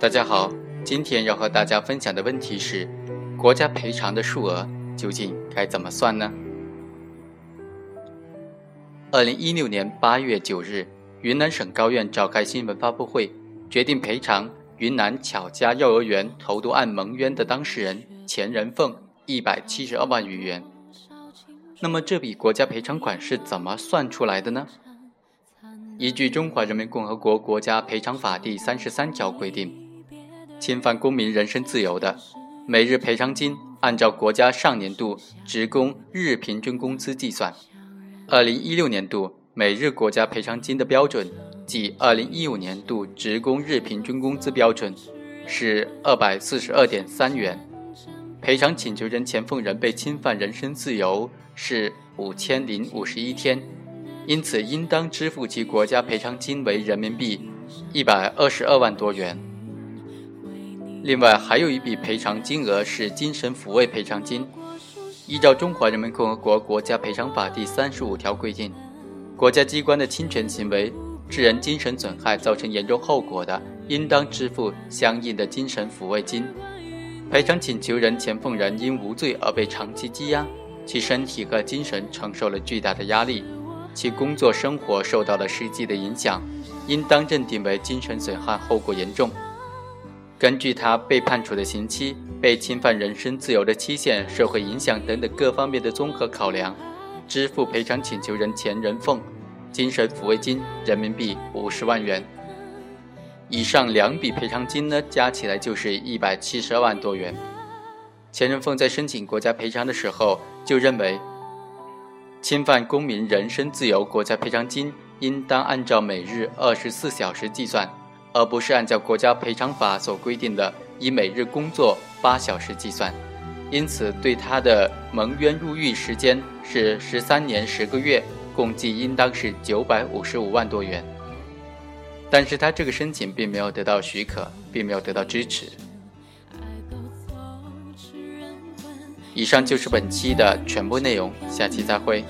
大家好，今天要和大家分享的问题是：国家赔偿的数额究竟该怎么算呢？二零一六年八月九日，云南省高院召开新闻发布会，决定赔偿云南巧家幼儿园投毒案蒙冤的当事人钱仁凤一百七十二万余元。那么，这笔国家赔偿款是怎么算出来的呢？依据《中华人民共和国国家赔偿法》第三十三条规定。侵犯公民人身自由的，每日赔偿金按照国家上年度职工日平均工资计算。二零一六年度每日国家赔偿金的标准，即二零一五年度职工日平均工资标准，是二百四十二点三元。赔偿请求人钱凤人被侵犯人身自由是五千零五十一天，因此应当支付其国家赔偿金为人民币一百二十二万多元。另外，还有一笔赔偿金额是精神抚慰赔偿金。依照《中华人民共和国国家赔偿法》第三十五条规定，国家机关的侵权行为致人精神损害，造成严重后果的，应当支付相应的精神抚慰金。赔偿请求人钱凤然因无罪而被长期羁押，其身体和精神承受了巨大的压力，其工作生活受到了实际的影响，应当认定为精神损害后果严重。根据他被判处的刑期、被侵犯人身自由的期限、社会影响等等各方面的综合考量，支付赔偿请求人钱仁凤精神抚慰金人民币五十万元。以上两笔赔偿金呢，加起来就是一百七十二万多元。钱仁凤在申请国家赔偿的时候就认为，侵犯公民人身自由国家赔偿金应当按照每日二十四小时计算。而不是按照国家赔偿法所规定的以每日工作八小时计算，因此对他的蒙冤入狱时间是十三年十个月，共计应当是九百五十五万多元。但是他这个申请并没有得到许可，并没有得到支持。以上就是本期的全部内容，下期再会。